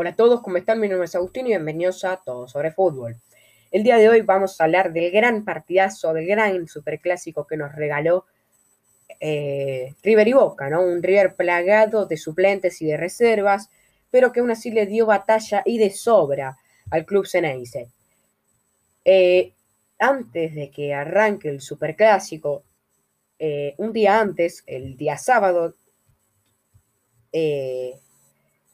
Hola a todos, ¿cómo están? Mi nombre es Agustín y bienvenidos a Todo sobre Fútbol. El día de hoy vamos a hablar del gran partidazo, del gran superclásico que nos regaló eh, River y Boca, ¿no? Un River plagado de suplentes y de reservas, pero que aún así le dio batalla y de sobra al club Ceneice. Eh, antes de que arranque el superclásico, eh, un día antes, el día sábado, eh,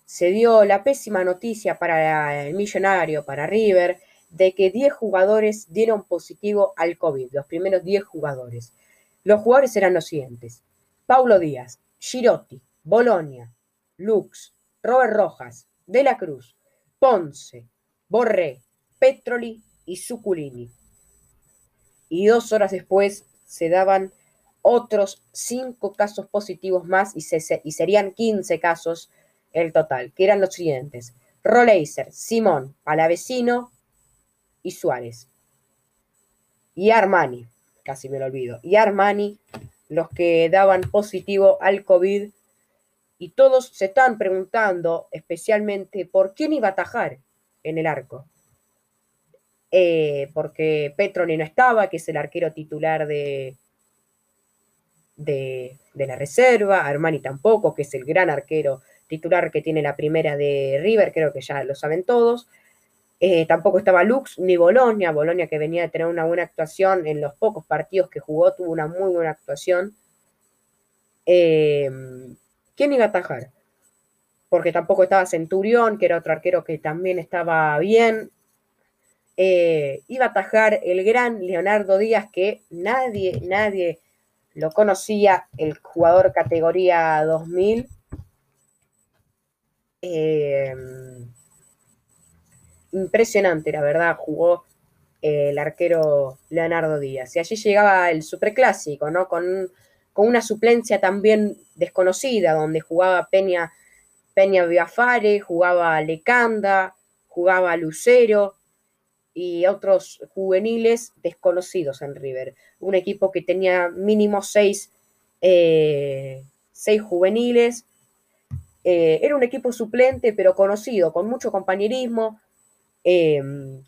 se dio la pésima noticia para el millonario, para River, de que 10 jugadores dieron positivo al COVID, los primeros 10 jugadores. Los jugadores eran los siguientes. Paulo Díaz, Girotti, Bolonia, Lux, Robert Rojas, De la Cruz, Ponce, Borré, Petroli y Suculini. Y dos horas después se daban otros cinco casos positivos más y, y serían 15 casos el total, que eran los siguientes. Roleiser, Simón, Palavecino y Suárez. Y Armani, casi me lo olvido. Y Armani, los que daban positivo al COVID. Y todos se están preguntando especialmente por quién iba a atajar en el arco. Eh, porque Petroni no estaba, que es el arquero titular de, de, la reserva, Armani tampoco, que es el gran arquero titular que tiene la primera de River, creo que ya lo saben todos. Eh, tampoco estaba Lux ni Bolonia, Bolonia que venía de tener una buena actuación en los pocos partidos que jugó, tuvo una muy buena actuación. Eh, ¿Quién iba a atajar? Porque tampoco estaba Centurión, que era otro arquero que también estaba bien. Eh, iba a atajar el gran Leonardo Díaz, que nadie, nadie lo conocía el jugador categoría 2000. Em, impresionante, la verdad, jugó eh, el arquero Leonardo Díaz. Y allí llegaba el superclásico, ¿no? Con, con una suplencia también desconocida, donde jugaba Peña, Peña Biafare, jugaba Lecanda, jugaba Lucero, y otros juveniles desconocidos en River. Un equipo que tenía mínimo seis, eh, juveniles. Eh, era un equipo suplente, pero conocido, con mucho compañerismo. Em,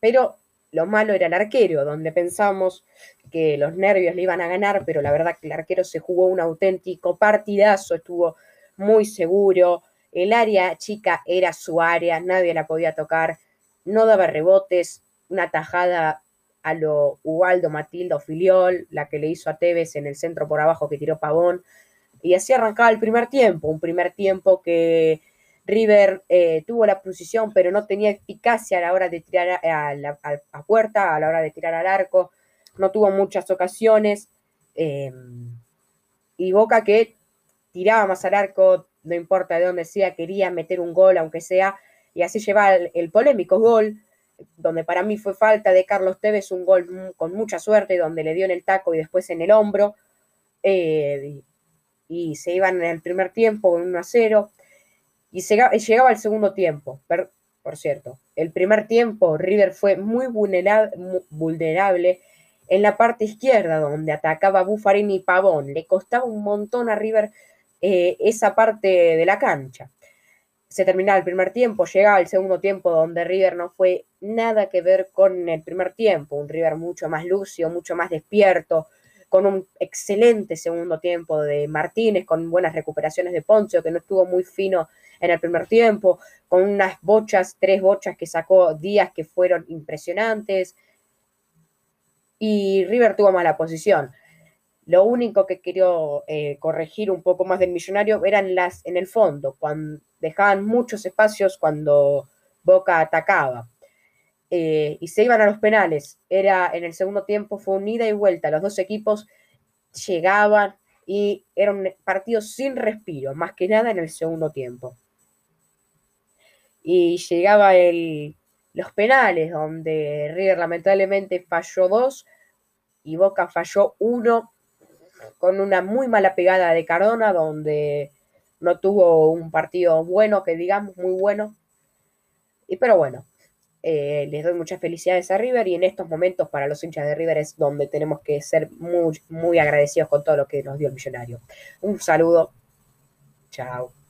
pero lo malo era el arquero, donde pensamos que los nervios le iban a ganar, pero la verdad que el arquero se jugó un auténtico partidazo, estuvo muy seguro. El área chica era su área, nadie la podía tocar no daba rebotes, una tajada a lo Ubaldo Matildo Filiol, la que le hizo a Tevez en el centro por abajo que tiró Pavón. Y así arrancaba el primer tiempo, un primer tiempo que River eh, tuvo la posición, pero no tenía eficacia a la hora de tirar a, la, puerta, a la hora de tirar al arco. No tuvo muchas ocasiones. Em, y Boca que tiraba más al arco, no importa de dónde sea, quería meter un gol, aunque sea, y así lleva el, polémico gol, donde para mí fue falta de Carlos Tevez, un gol con mucha suerte, donde le dio en el taco y después en el hombro, eh, y, se iban en el primer tiempo con 1 a 0, y llegaba el segundo tiempo, por cierto, el primer tiempo River fue muy vulnerable, en la parte izquierda, donde atacaba Buffarini y Pavón, le costaba un montón a River eh, esa parte de la cancha. Se terminaba el primer tiempo, llegaba el segundo tiempo donde River no fue nada que ver con el primer tiempo, un River mucho más lucio, mucho más despierto, con un excelente segundo tiempo de Martínez, con buenas recuperaciones de Poncio, que no estuvo muy fino en el primer tiempo, con unas bochas, tres bochas que sacó Díaz que fueron impresionantes. Y River tuvo mala posición. Lo único que quiero eh, corregir un poco más del millonario eran las en el fondo, cuando dejaban muchos espacios cuando Boca atacaba. Eh, y se iban a los penales. Era en el segundo tiempo, fue un ida y vuelta. Los dos equipos llegaban y era un partido sin respiro, más que nada en el segundo tiempo. Y llegaba el, los penales, donde River lamentablemente falló dos y Boca falló uno con una muy mala pegada de Cardona, donde no tuvo un partido bueno, que digamos, muy bueno. Y, pero bueno, eh, les doy muchas felicidades a River y en estos momentos para los hinchas de River es donde tenemos que ser muy, muy agradecidos con todo lo que nos dio el millonario. Un saludo. Chao.